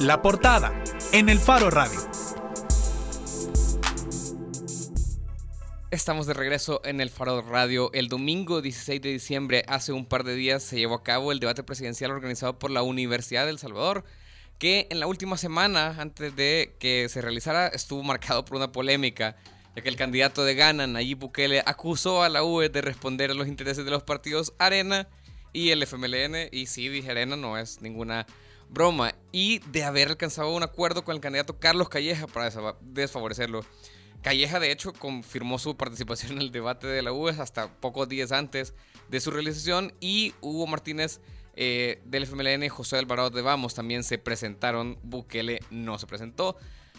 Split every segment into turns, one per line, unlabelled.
La portada en el Faro Radio.
Estamos de regreso en el Faro Radio. El domingo 16 de diciembre, hace un par de días, se llevó a cabo el debate presidencial organizado por la Universidad del Salvador, que en la última semana, antes de que se realizara, estuvo marcado por una polémica, ya que el candidato de Ghana, Nayib Bukele, acusó a la UE de responder a los intereses de los partidos Arena y el FMLN. Y sí, dije Arena, no es ninguna broma. Y de haber alcanzado un acuerdo con el candidato Carlos Calleja para desfavorecerlo. Calleja, de hecho, confirmó su participación en el debate de la UES hasta pocos días antes de su realización y Hugo Martínez eh, del FMLN y José Alvarado de Vamos también se presentaron. Bukele no se presentó.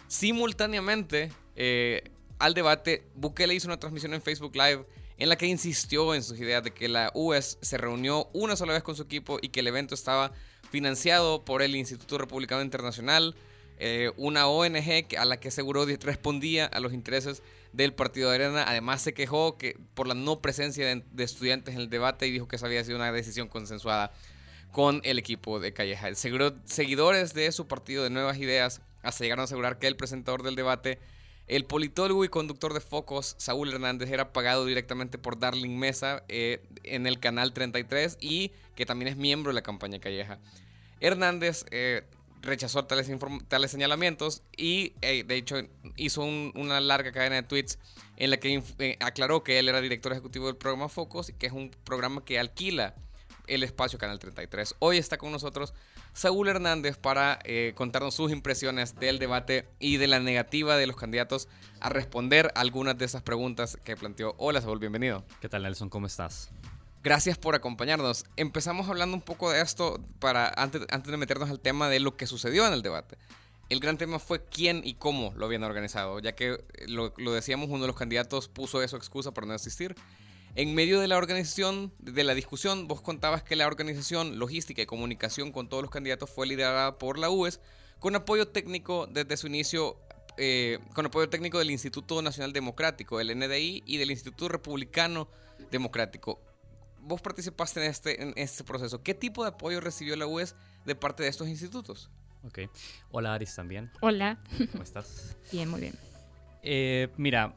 Simultáneamente eh, al debate, Bukele hizo una transmisión en Facebook Live en la que insistió en sus ideas de que la UES se reunió una sola vez con su equipo y que el evento estaba financiado por el Instituto Republicano Internacional eh, una ONG a la que aseguró respondía a los intereses del Partido de Arena. Además se quejó que por la no presencia de, estudiantes en el debate y dijo que esa había sido una decisión consensuada con el equipo de Calleja. Seguidores de su partido de Nuevas Ideas hasta llegaron a asegurar que el presentador del debate, el politólogo y conductor de Focos, Saúl Hernández, era pagado directamente por Darling Mesa eh, en el canal 33 y que también es miembro de la campaña Calleja. Hernández eh, rechazó tales, tales señalamientos y eh, de hecho hizo una larga cadena de tweets en la que eh, aclaró que él era director ejecutivo del programa Focus, que es un programa que alquila el espacio Canal 33. Hoy está con nosotros Saúl Hernández para contarnos sus impresiones del debate y de la negativa de los candidatos a responder algunas de esas preguntas que planteó. Hola Saúl, bienvenido.
¿Qué tal Nelson? ¿Cómo estás?
Gracias por acompañarnos. Empezamos hablando un poco de esto para antes, antes de meternos al tema de lo que sucedió en el debate. El gran tema fue quién y cómo lo habían organizado, ya que eh, lo, decíamos, uno de los candidatos puso eso excusa para no asistir. En medio de la organización, de la discusión, vos contabas que la organización, logística y comunicación con todos los candidatos fue liderada por la UES, con apoyo técnico desde su inicio, eh, con apoyo técnico del Instituto Nacional Democrático, el NDI, y del Instituto Republicano Democrático vos participaste en este, en este proceso. ¿Qué tipo de apoyo recibió la UES de parte de estos institutos?
Ok. Hola, Aris, también.
Hola.
¿Cómo estás?
bien, muy bien.
Eh, mira,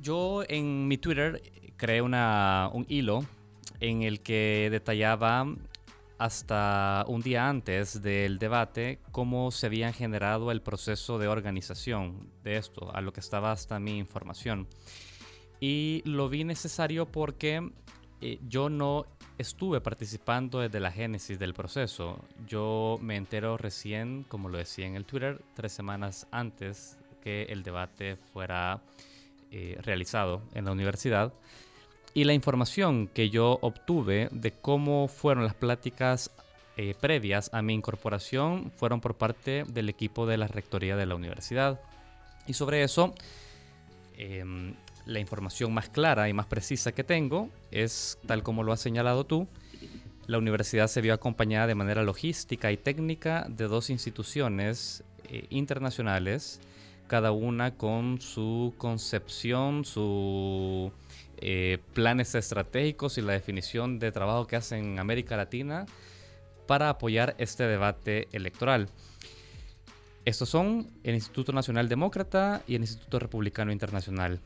yo en mi Twitter creé una, un hilo en el que detallaba hasta un día antes del debate cómo se había generado el proceso de organización de esto, a lo que estaba hasta mi información. Y lo vi necesario porque eh, yo no estuve participando desde la génesis del proceso. Yo me entero recién, como lo decía en el Twitter, tres semanas antes que el debate fuera eh, realizado en la universidad. Y la información que yo obtuve de cómo fueron las pláticas eh, previas a mi incorporación fueron por parte del equipo de la rectoría de la universidad. Y sobre eso, em, la información más clara y más precisa que tengo es, tal como lo has señalado tú, la universidad se vio acompañada de manera logística y técnica de dos instituciones eh, internacionales, cada una con su concepción, sus eh, planes estratégicos y la definición de trabajo que hacen en América Latina para apoyar este debate electoral. Estos son el Instituto Nacional Demócrata y el Instituto Republicano Internacional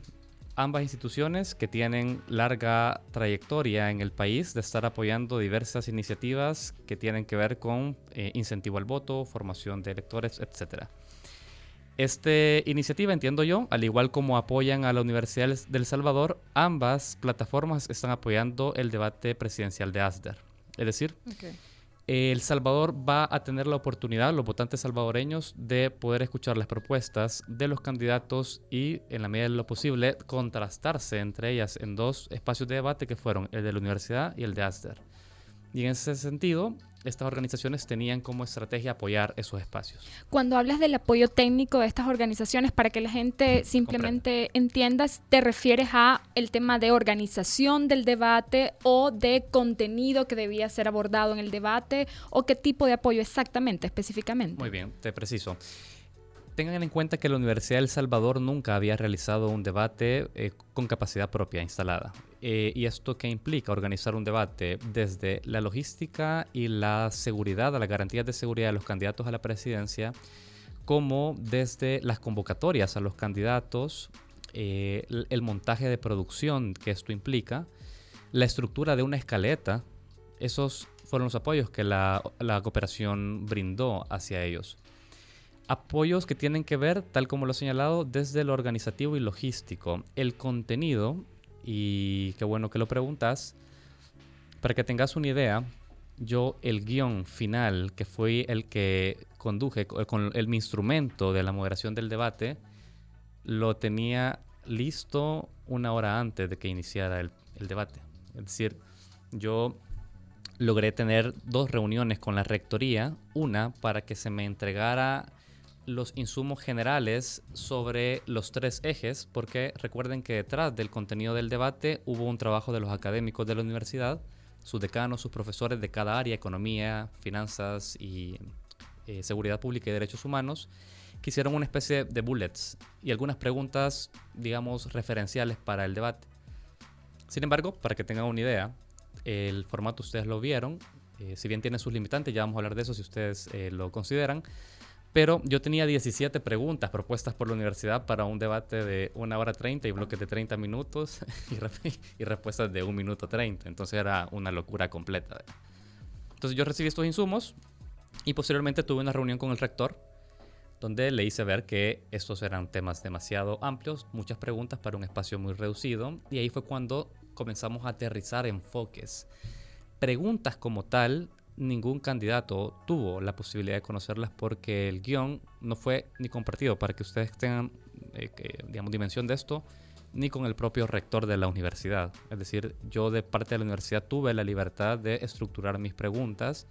ambas instituciones que tienen larga trayectoria en el país de estar apoyando diversas iniciativas que tienen que ver con eh, incentivo al voto, formación de electores, etc. Esta iniciativa, entiendo yo, al igual como apoyan a la Universidad del Salvador, ambas plataformas están apoyando el debate presidencial de ASDER. Es decir, el Salvador va a tener la oportunidad, los votantes salvadoreños, de poder escuchar las propuestas de los candidatos y, en la medida de lo posible, contrastarse entre ellas en dos espacios de debate que fueron el de la universidad y el de ASDER. Y en ese sentido, estas organizaciones tenían como estrategia apoyar esos espacios.
Cuando hablas del apoyo técnico de estas organizaciones, para que la gente simplemente entienda, ¿te refieres a el tema de organización del debate o de contenido que debía ser abordado en el debate o qué tipo de apoyo exactamente, específicamente?
Muy bien, te preciso. Tengan en cuenta que la Universidad de El Salvador nunca había realizado un debate eh, con capacidad propia instalada. Eh, ¿Y esto qué implica? Organizar un debate desde la logística y la seguridad, las garantías de seguridad de los candidatos a la presidencia, como desde las convocatorias a los candidatos, eh, el montaje de producción que esto implica, la estructura de una escaleta, esos fueron los apoyos que la cooperación brindó hacia ellos apoyos que tienen que ver, tal como lo he señalado, desde lo organizativo y logístico. El contenido, y qué bueno que lo preguntas, para que tengas una idea, yo el guion final, que fue el que conduje con el, mi instrumento de la moderación del debate, lo tenía listo una hora antes de que iniciara el debate. Es decir, yo logré tener dos reuniones con la rectoría, una para que se me entregara los insumos generales sobre los tres ejes, porque recuerden que detrás del contenido del debate hubo un trabajo de los académicos de la universidad, sus decanos, sus profesores de cada área, economía, finanzas y eh, seguridad pública y derechos humanos, que hicieron una especie de bullets y algunas preguntas, digamos, referenciales para el debate. Sin embargo, para que tengan una idea, el formato ustedes lo vieron, eh, si bien tiene sus limitantes, ya vamos a hablar de eso si ustedes eh, lo consideran, pero yo tenía 17 preguntas propuestas por la universidad para un debate de una hora 30 y bloques de 30 minutos y, respuestas de un minuto 30. Entonces era una locura completa. Entonces yo recibí estos insumos y posteriormente tuve una reunión con el rector donde le hice ver que estos eran temas demasiado amplios, muchas preguntas para un espacio muy reducido y ahí fue cuando comenzamos a aterrizar enfoques. Preguntas como tal ningún candidato tuvo la posibilidad de conocerlas porque el guion no fue ni compartido para que ustedes tengan, eh, digamos, dimensión de esto, ni con el propio rector de la universidad. Es decir, yo de parte de la universidad tuve la libertad de estructurar mis preguntas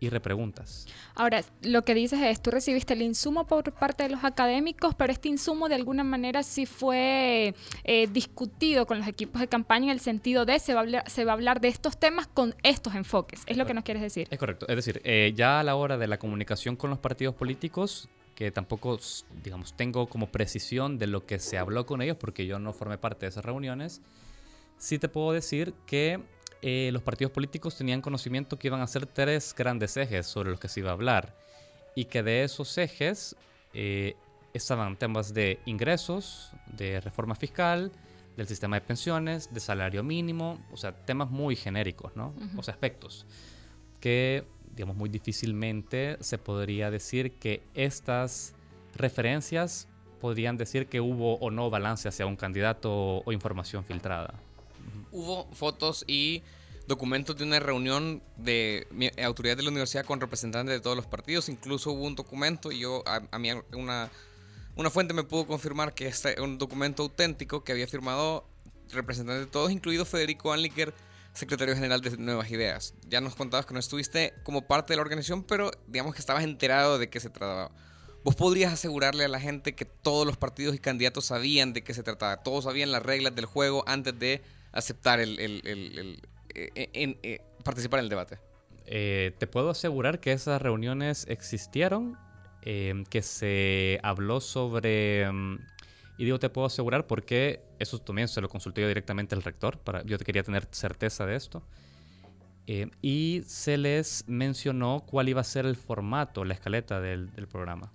y repreguntas.
Ahora, lo que dices es, tú recibiste el insumo por parte de los académicos, pero este insumo de alguna manera sí fue eh, discutido con los equipos de campaña en el sentido de se va, a hablar, se va a hablar de estos temas con estos enfoques. Es lo que nos quieres decir.
Es correcto. Es decir, eh, ya a la hora de la comunicación con los partidos políticos, que tampoco, digamos, tengo como precisión de lo que se habló con ellos, porque yo no formé parte de esas reuniones, sí te puedo decir que eh, los partidos políticos tenían conocimiento que iban a ser tres grandes ejes sobre los que se iba a hablar y que de esos ejes eh, estaban temas de ingresos, de reforma fiscal, del sistema de pensiones, de salario mínimo, o sea, temas muy genéricos, ¿no? O sea, aspectos que, digamos, muy difícilmente se podría decir que estas referencias podrían decir que hubo o no balance hacia un candidato o información filtrada
hubo fotos y documentos de una reunión de autoridades de la universidad con representantes de todos los partidos. Incluso hubo un documento y yo, a, mí una, una fuente me pudo confirmar que este es un documento auténtico que había firmado representantes de todos, incluido Federico Anliker, secretario general de Nuevas Ideas. Ya nos contabas que no estuviste como parte de la organización, pero digamos que estabas enterado de qué se trataba. ¿Vos podrías asegurarle a la gente que todos los partidos y candidatos sabían de qué se trataba? Todos sabían las reglas del juego antes de aceptar el, el, eh, en, eh, participar en el debate.
Eh, te puedo asegurar que esas reuniones existieron, que se habló sobre... Mm, y digo, te puedo asegurar porque eso también se lo consulté yo directamente al rector, para, yo quería tener certeza de esto. y se les mencionó cuál iba a ser el formato, la escaleta del, del programa.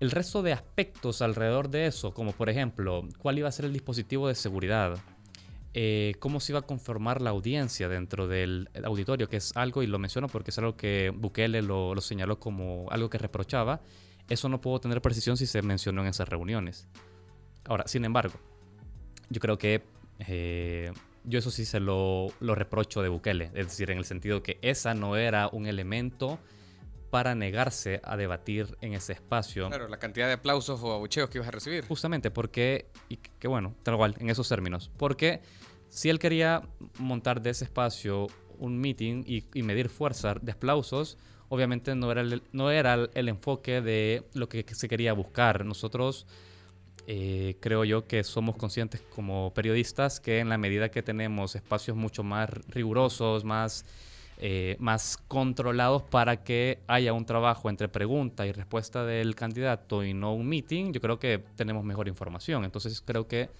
El resto de aspectos alrededor de eso, como por ejemplo, cuál iba a ser el dispositivo de seguridad, eh, cómo se iba a conformar la audiencia dentro del auditorio, que es algo, y lo menciono porque es algo que Bukele lo, señaló como algo que reprochaba, eso no puedo tener precisión si se mencionó en esas reuniones. Ahora, sin embargo, yo creo que eh, yo eso sí se lo, lo reprocho de Bukele, es decir, en el sentido que esa no era un elemento para negarse a debatir en ese espacio.
Claro, la cantidad de aplausos o abucheos que ibas a recibir.
Justamente porque, y que bueno, tal cual, en esos términos. Porque si él quería montar de ese espacio un meeting y, medir fuerza de aplausos, obviamente no era, el, no era el, enfoque de lo que se quería buscar. Nosotros eh, creo yo que somos conscientes como periodistas que en la medida que tenemos espacios mucho más rigurosos, más eh, más controlados para que haya un trabajo entre pregunta y respuesta del candidato y no un meeting, yo creo que tenemos mejor información. Entonces creo que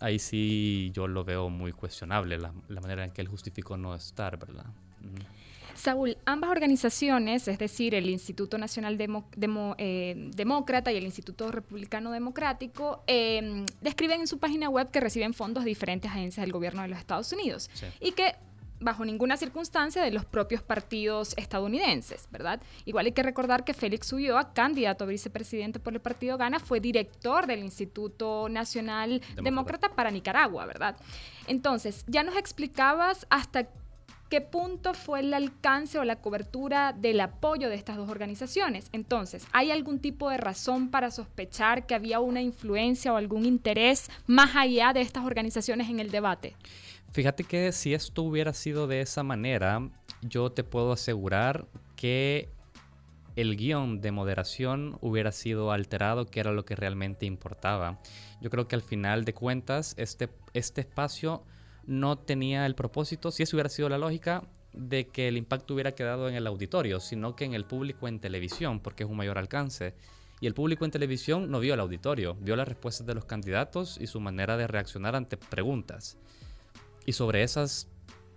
ahí sí yo lo veo muy cuestionable, la, manera en que él justificó no estar, ¿verdad?
Saúl, ambas organizaciones, es decir, el Instituto Nacional eh, Demócrata y el Instituto Republicano Democrático, em, describen en su página web que reciben fondos de diferentes agencias del gobierno de los Estados Unidos y que bajo ninguna circunstancia de los propios partidos estadounidenses, ¿verdad? Igual hay que recordar que Félix Ulloa, candidato a vicepresidente por el partido Gana, fue director del Instituto Nacional Demócrata, para Nicaragua, ¿verdad? Entonces, ya nos explicabas hasta qué punto fue el alcance o la cobertura del apoyo de estas dos organizaciones. Entonces, ¿hay algún tipo de razón para sospechar que había una influencia o algún interés más allá de estas organizaciones en el debate?
Fíjate que si esto hubiera sido de esa manera, yo te puedo asegurar que el guion de moderación hubiera sido alterado, que era lo que realmente importaba. Yo creo que al final de cuentas, este, este espacio no tenía el propósito, si eso hubiera sido la lógica, de que el impacto hubiera quedado en el auditorio, sino que en el público en televisión, porque es un mayor alcance. Y el público en televisión no vio el auditorio, vio las respuestas de los candidatos y su manera de reaccionar ante preguntas. Y sobre esas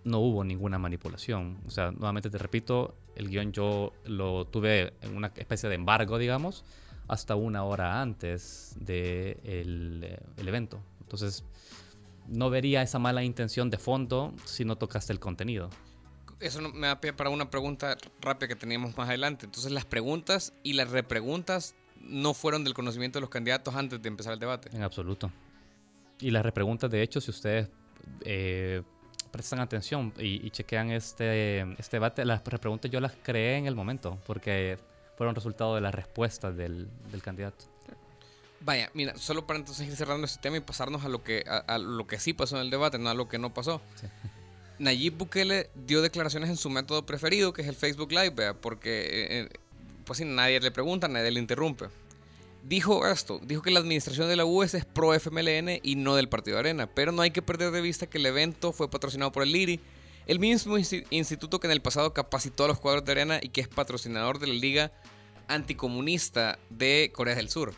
no hubo ninguna manipulación. O sea, nuevamente te repito, el guion yo lo tuve en una especie de embargo, digamos, hasta una hora antes del de el evento. Entonces, no vería esa mala intención de fondo si no tocaste el contenido.
Eso me da pie para una pregunta rápida que teníamos más adelante. Entonces, las preguntas y las repreguntas no fueron del conocimiento de los candidatos antes de empezar el debate.
En absoluto. Y las repreguntas, de hecho, si ustedes eh, prestan atención y, chequean este, este debate, las preguntas yo las creé en el momento, porque fueron resultado de las respuestas del, del candidato.
Vaya, mira, solo para entonces ir cerrando este tema y pasarnos a lo que, a, lo que sí pasó en el debate, no a lo que no pasó. Nayib Bukele dio declaraciones en su método preferido, que es el Facebook Live, porque eh, eh, pues si nadie le pregunta, nadie le interrumpe dijo esto, dijo que la administración de la US es pro FMLN y no del Partido Arena, pero no hay que perder de vista que el evento fue patrocinado por el LIRI, el mismo instituto que en el pasado capacitó a los cuadros de Arena y que es patrocinador de la Liga Anticomunista de Corea del Sur.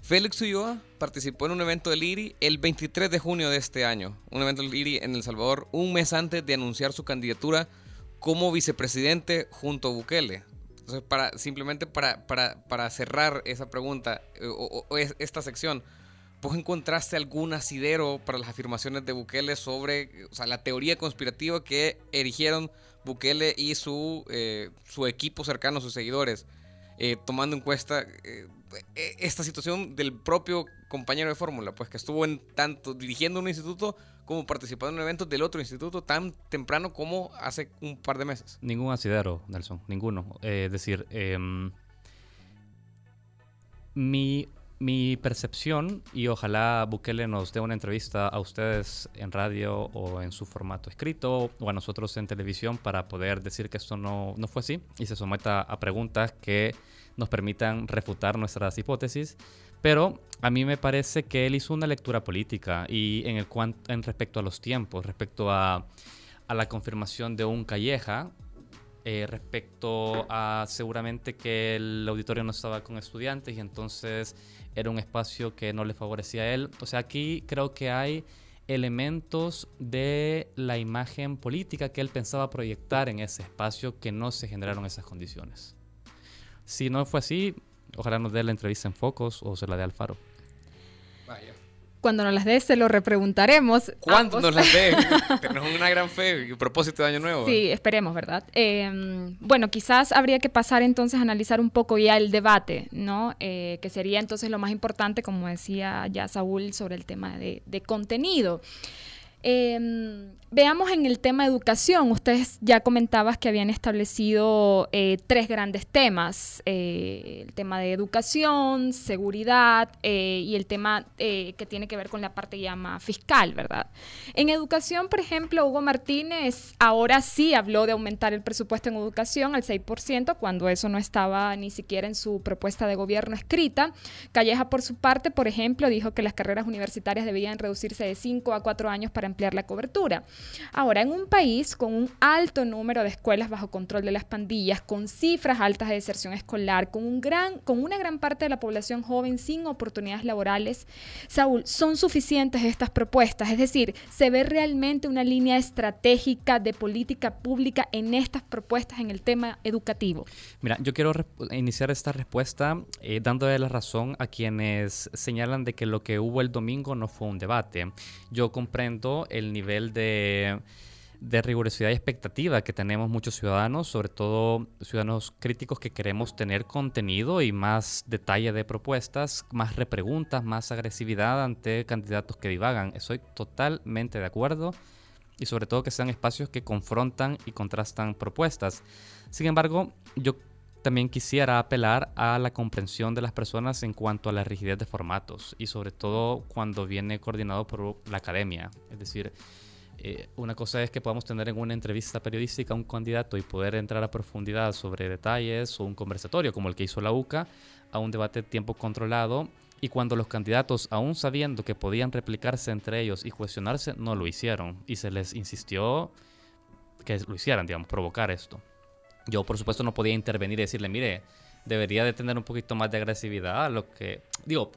Félix Ulloa participó en un evento del IRI el 23 de junio de este año, un evento del IRI en El Salvador, un mes antes de anunciar su candidatura como vicepresidente junto a Bukele. Entonces, para, simplemente para, para, cerrar esa pregunta eh, o, esta sección, ¿vos encontraste algún asidero para las afirmaciones de Bukele sobre la teoría conspirativa que erigieron Bukele y su, eh, su equipo cercano, sus seguidores, eh, tomando en cuenta esta situación del propio compañero de fórmula, pues que estuvo en tanto dirigiendo un instituto como participando en un evento del otro instituto tan temprano como hace un par de meses.
Ningún asidero, Nelson, ninguno. Eh, es decir, em, mi, mi percepción, y ojalá Bukele nos dé una entrevista a ustedes en radio o en su formato escrito o a nosotros en televisión para poder decir que esto no, no fue así y se someta a preguntas que nos permitan refutar nuestras hipótesis. Pero a mí me parece que él hizo una lectura política y en, el en respecto a los tiempos, respecto a, a la confirmación de un Calleja, eh, respecto a seguramente que el auditorio no estaba con estudiantes y entonces era un espacio que no le favorecía a él. O sea, aquí creo que hay elementos de la imagen política que él pensaba proyectar en ese espacio que no se generaron esas condiciones. Si no fue así, ojalá nos dé la entrevista en Focos o se la dé Alfaro.
Vaya. Cuando nos las dé, se lo repreguntaremos.
¿Cuándo nos las dé? Tenemos una gran fe y propósito de Año Nuevo.
Sí, esperemos, ¿verdad? Em, bueno, quizás habría que pasar entonces a analizar un poco ya el debate, ¿no? Eh, que sería entonces lo más importante, como decía ya Saúl, sobre el tema de, de contenido. Eh, veamos en el tema educación. Ustedes ya comentabas que habían establecido eh, tres grandes temas. Eh, el tema de educación, seguridad eh, y el tema que tiene que ver con la parte llama fiscal, ¿verdad? En educación, por ejemplo, Hugo Martínez ahora sí habló de aumentar el presupuesto en educación al 6%, cuando eso no estaba ni siquiera en su propuesta de gobierno escrita. Calleja, por su parte, por ejemplo, dijo que las carreras universitarias debían reducirse de 5 a 4 años para ampliar la cobertura. Ahora, en un país con un alto número de escuelas bajo control de las pandillas, con cifras altas de deserción escolar, con, un gran, con una gran parte de la población joven sin oportunidades laborales, Saúl, ¿son suficientes estas propuestas? Es decir, ¿se ve realmente una línea estratégica de política pública en estas propuestas en el tema educativo?
Mira, yo quiero iniciar esta respuesta eh, dándole la razón a quienes señalan de que lo que hubo el domingo no fue un debate. Yo comprendo el nivel de de rigurosidad y expectativa que tenemos muchos ciudadanos, sobre todo ciudadanos críticos que queremos tener contenido y más detalle de propuestas, más repreguntas, más agresividad ante candidatos que divagan. Estoy totalmente de acuerdo y sobre todo que sean espacios que confrontan y contrastan propuestas. Sin embargo, yo también quisiera apelar a la comprensión de las personas en cuanto a la rigidez de formatos y sobre todo cuando viene coordinado por la academia. Es decir, eh, una cosa es que podamos tener en una entrevista periodística a un candidato y poder entrar a profundidad sobre detalles o un conversatorio como el que hizo la UCA, a un debate de tiempo controlado y cuando los candidatos, aún sabiendo que podían replicarse entre ellos y cuestionarse, no lo hicieron y se les insistió que lo hicieran, digamos, provocar esto. Yo, por supuesto, no podía intervenir y decirle, mire, debería de tener un poquito más de agresividad, lo que, digo,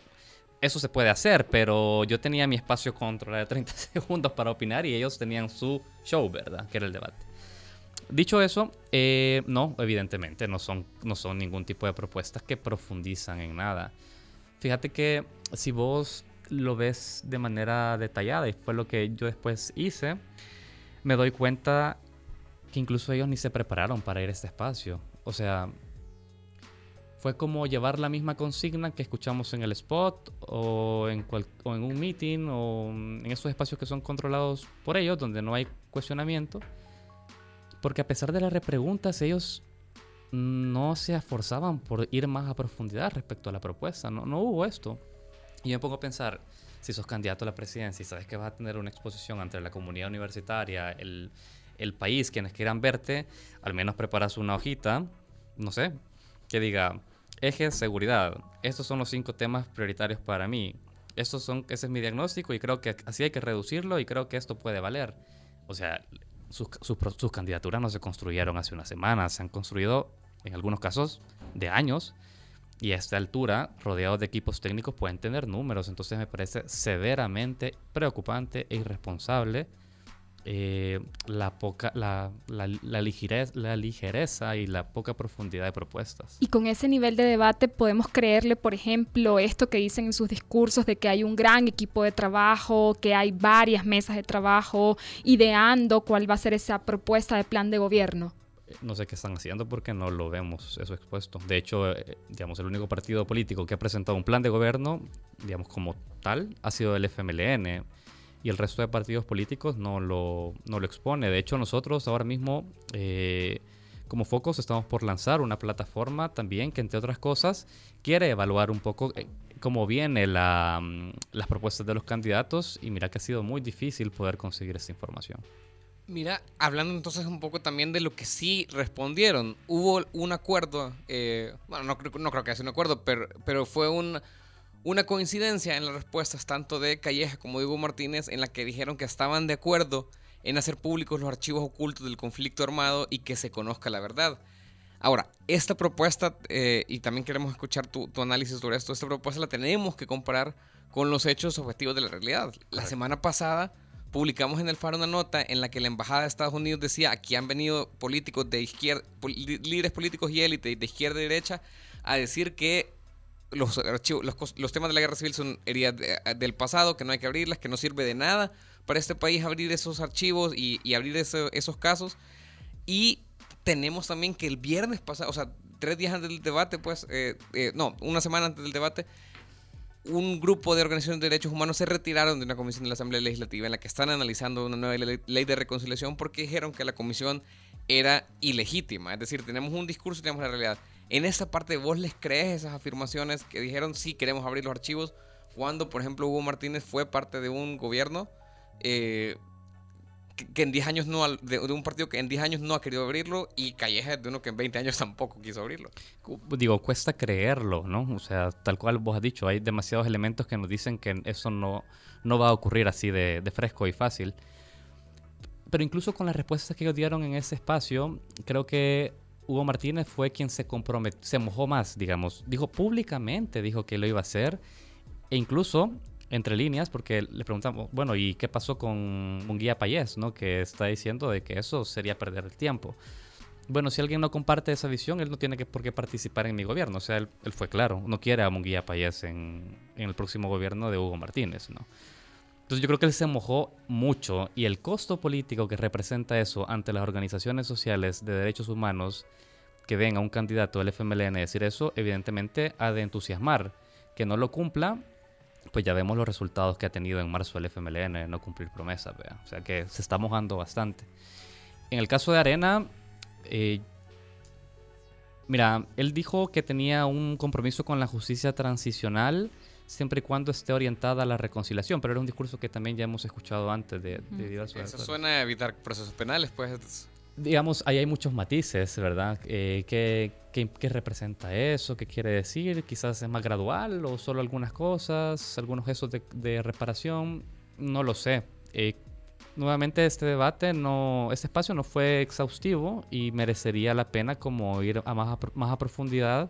eso se puede hacer, pero yo tenía mi espacio controlado de 30 segundos para opinar y ellos tenían su show, ¿verdad? Que era el debate. Dicho eso, eh, no, evidentemente, no son, no son ningún tipo de propuestas que profundizan en nada. Fíjate que si vos lo ves de manera detallada, y fue lo que yo después hice, me doy cuenta que incluso ellos ni se prepararon para ir a este espacio. O sea, fue como llevar la misma consigna que escuchamos en el spot o en, en un meeting o en esos espacios que son controlados por ellos, donde no hay cuestionamiento. Porque a pesar de las repreguntas, ellos no se esforzaban por ir más a profundidad respecto a la propuesta. No, no hubo esto. Y yo me pongo a pensar, si sos candidato a la presidencia y sabes que vas a tener una exposición ante la comunidad universitaria, el, el país, quienes quieran verte, al menos preparas una hojita, no sé, que diga, Eje seguridad. Estos son los cinco temas prioritarios para mí. Estos son, ese es mi diagnóstico y creo que así hay que reducirlo y creo que esto puede valer. O sea, sus, sus, candidaturas no se construyeron hace unas semanas, se han construido en algunos casos de años y a esta altura, rodeados de equipos técnicos, pueden tener números. Entonces me parece severamente preocupante e irresponsable eh, la, poca, la, la, la, ligereza, la ligereza y la poca profundidad de propuestas.
Y con ese nivel de debate podemos creerle, por ejemplo, esto que dicen en sus discursos de que hay un gran equipo de trabajo, que hay varias mesas de trabajo ideando cuál va a ser esa propuesta de plan de gobierno.
No sé qué están haciendo porque no lo vemos eso expuesto. De hecho, eh, digamos, el único partido político que ha presentado un plan de gobierno, digamos, como tal, ha sido el FMLN y el resto de partidos políticos no lo, no lo expone. De hecho, nosotros ahora mismo, eh, como Focos, estamos por lanzar una plataforma también que, entre otras cosas, quiere evaluar un poco eh, cómo vienen mm, las propuestas de los candidatos y mira que ha sido muy difícil poder conseguir esta información.
Mira, hablando entonces un poco también de lo que sí respondieron, hubo un acuerdo, eh, bueno, no, no creo que haya sido un acuerdo, pero, pero fue un, una coincidencia en las respuestas tanto de Calleja como de Hugo Martínez en la que dijeron que estaban de acuerdo en hacer públicos los archivos ocultos del conflicto armado y que se conozca la verdad. Ahora, esta propuesta, eh, y también queremos escuchar tu, análisis sobre esto, esta propuesta la tenemos que comparar con los hechos objetivos de la realidad. La semana pasada publicamos en el Faro una nota en la que la Embajada de Estados Unidos decía aquí han venido políticos de izquierda, líderes políticos y élite de izquierda y derecha a decir que los, archivos, los, temas de la guerra civil son heridas del pasado, que no hay que abrirlas, que no sirve de nada para este país abrir esos archivos y, abrir esos casos. Y tenemos también que el viernes pasado, o sea, tres días antes del debate, pues, eh, eh, no, una semana antes del debate, un grupo de organizaciones de derechos humanos se retiraron de una comisión de la Asamblea Legislativa en la que están analizando una nueva ley de reconciliación porque dijeron que la comisión era ilegítima. Es decir, tenemos un discurso y tenemos la realidad. En esa parte, ¿vos les crees esas afirmaciones que dijeron sí queremos abrir los archivos? Cuando, por ejemplo, Hugo Martínez fue parte de un gobierno eh, que, en 10 años no, de, un partido que en 10 años no ha querido abrirlo y Calleja de uno que en 20 años tampoco quiso abrirlo.
Digo, cuesta creerlo, ¿no? O sea, tal cual vos has dicho, hay demasiados elementos que nos dicen que eso no, no va a ocurrir así de, de fresco y fácil. pero incluso con las respuestas que ellos dieron en ese espacio, creo que Hugo Martínez fue quien se comprometió, se mojó más, digamos. Dijo públicamente, dijo que lo iba a hacer. E incluso, entre líneas, porque le preguntamos, bueno, ¿y qué pasó con Munguía Payés, no? Que está diciendo de que eso sería perder el tiempo. Bueno, si alguien no comparte esa visión, él no tiene que, por qué participar en mi gobierno. O sea, él, fue claro, no quiere a Munguía Payés en, en, el próximo gobierno de Hugo Martínez, ¿no? Entonces yo creo que él se mojó mucho y el costo político que representa eso ante las organizaciones sociales de derechos humanos que ven a un candidato del FMLN decir eso, evidentemente ha de entusiasmar. Que no lo cumpla, pues ya vemos los resultados que ha tenido en marzo el FMLN de no cumplir promesas, ¿vea? o sea que se está mojando bastante. En el caso de Arena, eh, mira, él dijo que tenía un compromiso con la justicia transicional siempre y cuando esté orientada a la reconciliación, pero era un discurso que también ya hemos escuchado antes de, de diversos...
Eso suena a evitar procesos penales, pues
digamos, ahí hay muchos matices, ¿verdad? Eh, ¿qué, qué, representa eso? ¿Qué quiere decir? Quizás es más gradual o solo algunas cosas, algunos gestos de, de reparación, no lo sé. Eh, nuevamente este debate, no, este espacio no fue exhaustivo y merecería la pena como ir a más, más a profundidad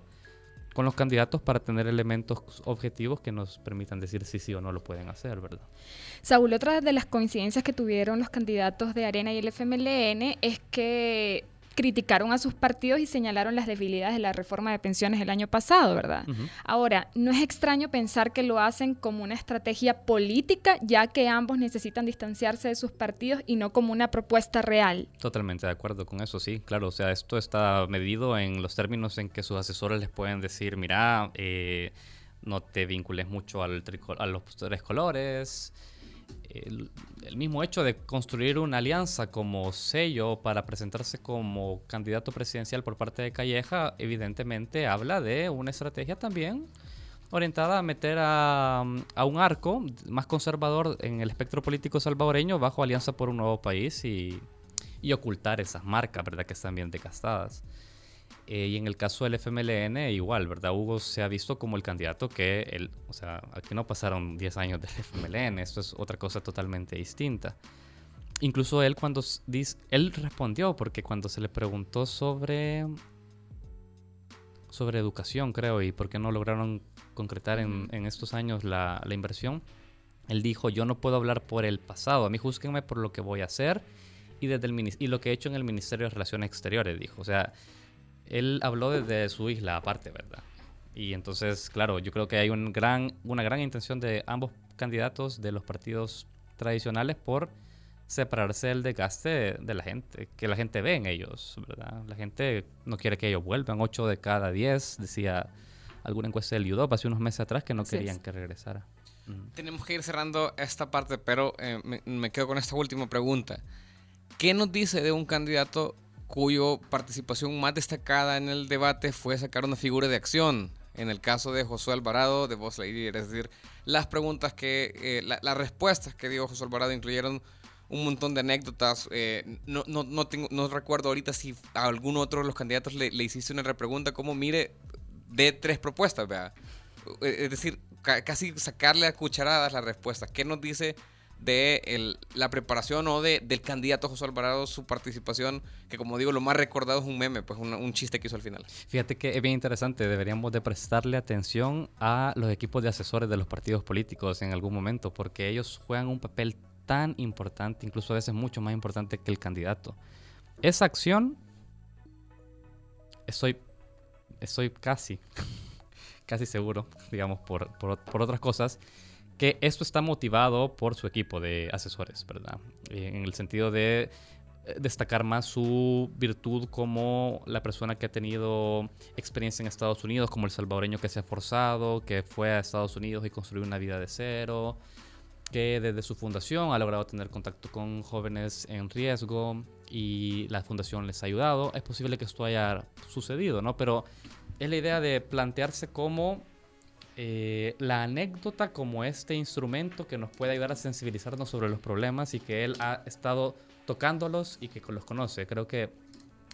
con los candidatos para tener elementos objetivos que nos permitan decir si sí o no lo pueden hacer, ¿verdad?
Saúl, otra de las coincidencias que tuvieron los candidatos de Arena y el FMLN es que criticaron a sus partidos y señalaron las debilidades de la reforma de pensiones el año pasado, ¿verdad? Ahora, no es extraño pensar que lo hacen como una estrategia política, ya que ambos necesitan distanciarse de sus partidos y no como una propuesta real.
Totalmente de acuerdo con eso, sí, claro. O sea, esto está medido en los términos en que sus asesores les pueden decir, mira, eh, no te vincules mucho al a los tres colores el, mismo hecho de construir una alianza como sello para presentarse como candidato presidencial por parte de Calleja, evidentemente habla de una estrategia también orientada a meter a, un arco más conservador en el espectro político salvadoreño bajo Alianza por un Nuevo País y, ocultar esas marcas, ¿verdad? Que están bien decastadas. Eh, y en el caso del FMLN, igual, ¿verdad? Hugo se ha visto como el candidato que, él, o sea, aquí no pasaron 10 años del FMLN, esto es otra cosa totalmente distinta. Incluso él cuando dice, él respondió porque cuando se le preguntó sobre sobre educación, creo, y por qué no lograron concretar en, en estos años la, la, inversión, él dijo, yo no puedo hablar por el pasado, a mí juzguenme por lo que voy a hacer y, desde el, y lo que he hecho en el Ministerio de Relaciones Exteriores, dijo. O sea, él habló desde su isla aparte, ¿verdad? Y entonces, claro, yo creo que hay un gran, una gran intención de ambos candidatos de los partidos tradicionales por separarse del desgaste de, la gente, que la gente ve en ellos, ¿verdad? La gente no quiere que ellos vuelvan, 8 de cada 10, decía alguna encuesta del UDOP hace unos meses atrás que no querían que regresara.
Tenemos que ir cerrando esta parte, pero eh, me, me, quedo con esta última pregunta. ¿Qué nos dice de un candidato cuyo participación más destacada en el debate fue sacar una figura de acción. En el caso de Josué Alvarado de Voz Lightyear, es decir, las preguntas que, eh, las respuestas que dio Josué Alvarado incluyeron un montón de anécdotas. Eh, no, no, no, tengo, no recuerdo ahorita si a algún otro de los candidatos le, hiciste una repregunta como, mire, de tres propuestas. Eh, es decir, casi sacarle a cucharadas la respuesta. ¿Qué nos dice de la preparación o de, del candidato José Alvarado, su participación, que como digo, lo más recordado es un meme, pues un, chiste que hizo al final.
Fíjate que es bien interesante, deberíamos de prestarle atención a los equipos de asesores de los partidos políticos en algún momento, porque ellos juegan un papel tan importante, incluso a veces mucho más importante que el candidato. Esa acción, estoy, estoy casi, casi seguro, digamos, por, por, por otras cosas, que esto está motivado por su equipo de asesores, ¿verdad? En el sentido de eh, destacar más su virtud como la persona que ha tenido experiencia en Estados Unidos, como el salvadoreño que se ha forzado, que fue a Estados Unidos y construyó una vida de cero, que desde su fundación ha logrado tener contacto con jóvenes en riesgo y la fundación les ha ayudado. Es posible que esto haya sucedido, ¿no? Pero es la idea de plantearse como eh, la anécdota como este instrumento que nos puede ayudar a sensibilizarnos sobre los problemas y que él ha estado tocándolos y que los conoce. Creo que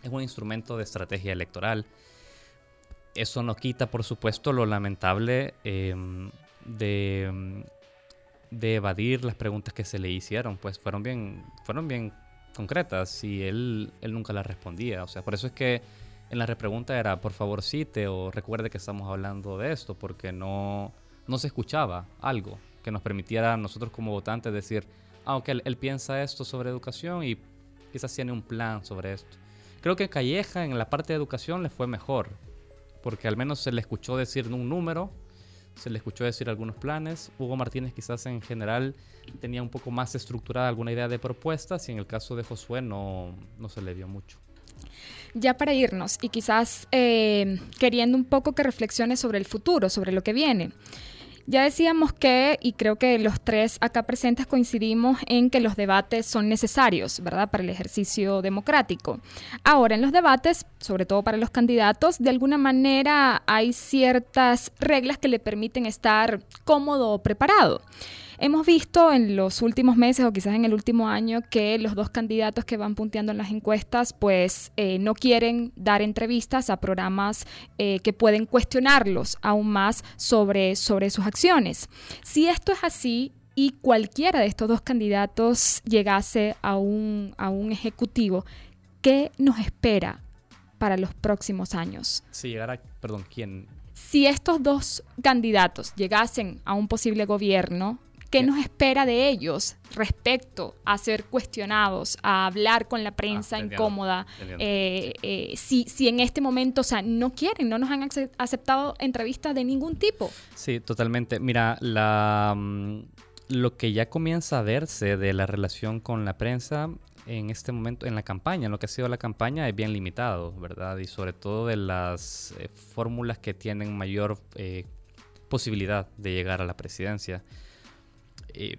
es un instrumento de estrategia electoral. Eso no quita, por supuesto, lo lamentable em, de, de, evadir las preguntas que se le hicieron. Pues fueron bien, fueron bien concretas y él, él nunca las respondía. O sea, por eso es que en la repregunta era, por favor cite o recuerde que estamos hablando de esto, porque no, no se escuchaba algo que nos permitiera a nosotros como votantes decir, ah, ok, él, piensa esto sobre educación y quizás tiene un plan sobre esto. Creo que Calleja en la parte de educación le fue mejor, porque al menos se le escuchó decir un número, se le escuchó decir algunos planes. Hugo Martínez quizás en general tenía un poco más estructurada alguna idea de propuestas y en el caso de Josué no, no se le vio mucho.
Ya para irnos y quizás eh, queriendo un poco que reflexione sobre el futuro, sobre lo que viene. Ya decíamos que, y creo que los tres acá presentes coincidimos en que los debates son necesarios, ¿verdad?, para el ejercicio democrático. Ahora, en los debates, sobre todo para los candidatos, de alguna manera hay ciertas reglas que le permiten estar cómodo o preparado. Hemos visto en los últimos meses o quizás en el último año que los dos candidatos que van punteando en las encuestas pues eh, no quieren dar entrevistas a programas eh, que pueden cuestionarlos aún más sobre, sobre sus acciones. Si esto es así, y cualquiera de estos dos candidatos llegase a un, a un ejecutivo, ¿qué nos espera para los próximos años?
Si llegara, perdón, ¿quién?
Si estos dos candidatos llegasen a un posible gobierno, ¿Qué nos espera de ellos respecto a ser cuestionados, a hablar con la prensa ah, incómoda? Eh, eh, si, si en este momento, o sea, no quieren, no nos han aceptado entrevistas de ningún tipo.
Sí, totalmente. Mira, la, mm, lo que ya comienza a verse de la relación con la prensa en este momento, en la campaña, en lo que ha sido la campaña, es bien limitado, ¿verdad? Y sobre todo de las eh, fórmulas que tienen mayor posibilidad de llegar a la presidencia. Eh,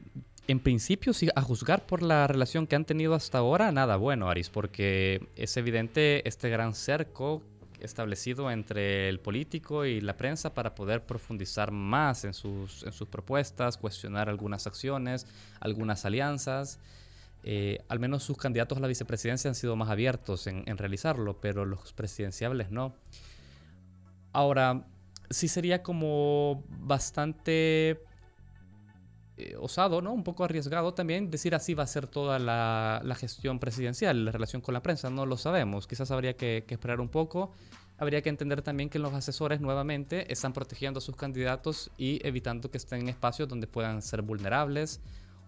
en principio, a juzgar por la relación que han tenido hasta ahora, nada bueno, Aris, porque es evidente este gran cerco establecido entre el político y la prensa para poder profundizar más en sus, propuestas, cuestionar algunas acciones, algunas alianzas. Eh, al menos sus candidatos a la vicepresidencia han sido más abiertos en, en realizarlo, pero los presidenciables no. Ahora, sí sería como bastante eh, osado, ¿no? Un poco arriesgado también decir así va a ser toda la, gestión presidencial, la relación con la prensa, no lo sabemos. Quizás habría que, esperar un poco. Habría que entender también que los asesores nuevamente están protegiendo a sus candidatos y evitando que estén en espacios donde puedan ser vulnerables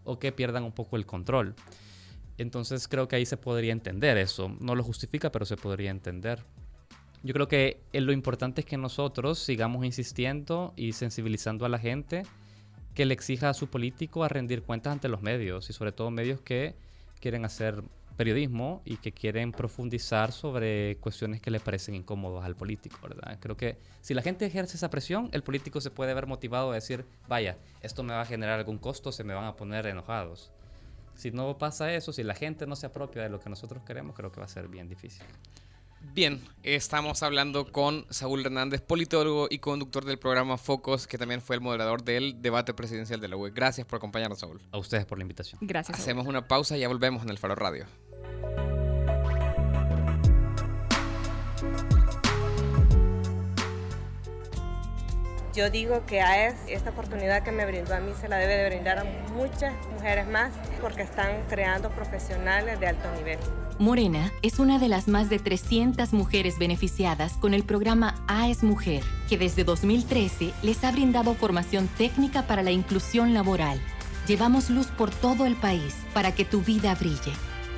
o que pierdan un poco el control. Entonces creo que ahí se podría entender eso. No lo justifica, pero se podría entender. Yo creo que lo importante es que nosotros sigamos insistiendo y sensibilizando a la gente que le exija a su político a rendir cuentas ante los medios y sobre todo medios que quieren hacer periodismo y que quieren profundizar sobre cuestiones que le parecen incómodas al político, ¿verdad? Creo que si la gente ejerce esa presión, el político se puede ver motivado a decir, vaya, esto me va a generar algún costo, se me van a poner enojados. Si no pasa eso, si la gente no se apropia de lo que nosotros queremos, creo que va a ser bien difícil.
Bien, estamos hablando con Saúl Hernández, politólogo y conductor del programa Focos, que también fue el moderador del debate presidencial de la UE. Gracias por acompañarnos, Saúl.
A ustedes por la invitación.
Gracias.
Hacemos una pausa y ya volvemos en el Faro Radio.
Yo digo que AES, esta oportunidad que me brindó a mí, se la debe de brindar a muchas mujeres más porque están creando profesionales de alto nivel.
Morena es una de las más de 300 mujeres beneficiadas con el programa AES Mujer, que desde 2013 les ha brindado formación técnica para la inclusión laboral. Llevamos luz por todo el país para que tu vida brille.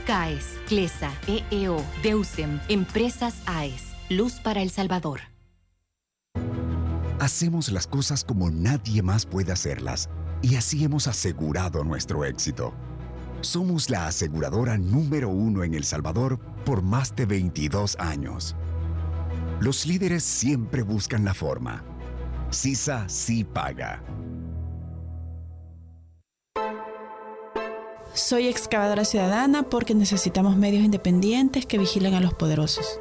CAES, CLESA, EEO, DEUSEM, Empresas AES, Luz para El Salvador.
Hacemos las cosas como nadie más puede hacerlas y así hemos asegurado nuestro éxito. Somos la aseguradora número uno en El Salvador por más de 22 años. Los líderes siempre buscan la forma. CISA sí paga.
Soy excavadora ciudadana porque necesitamos medios independientes que vigilen a los poderosos.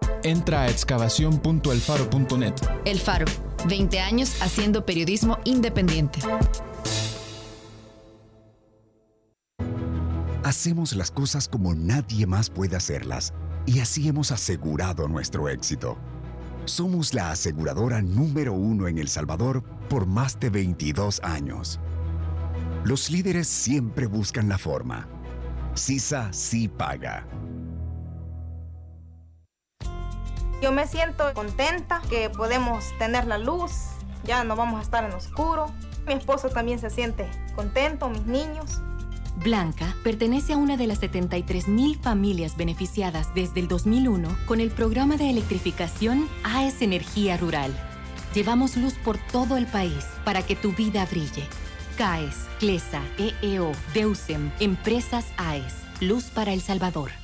Entra a excavación.elfaro.net.
El Faro, 20 años haciendo periodismo independiente.
Hacemos las cosas como nadie más puede hacerlas y así hemos asegurado nuestro éxito. Somos la aseguradora número uno en El Salvador por más de 22 años. Los líderes siempre buscan la forma. CISA sí paga.
Yo me siento contenta que podemos tener la luz, ya no vamos a estar en oscuro. Mi esposo también se siente contento, mis niños.
Blanca pertenece a una de las 73.000 familias beneficiadas desde el 2001 con el programa de electrificación AES Energía Rural. Llevamos luz por todo el país para que tu vida brille. CAES, CLESA, EEO, DEUSEM, Empresas AES. Luz para El Salvador.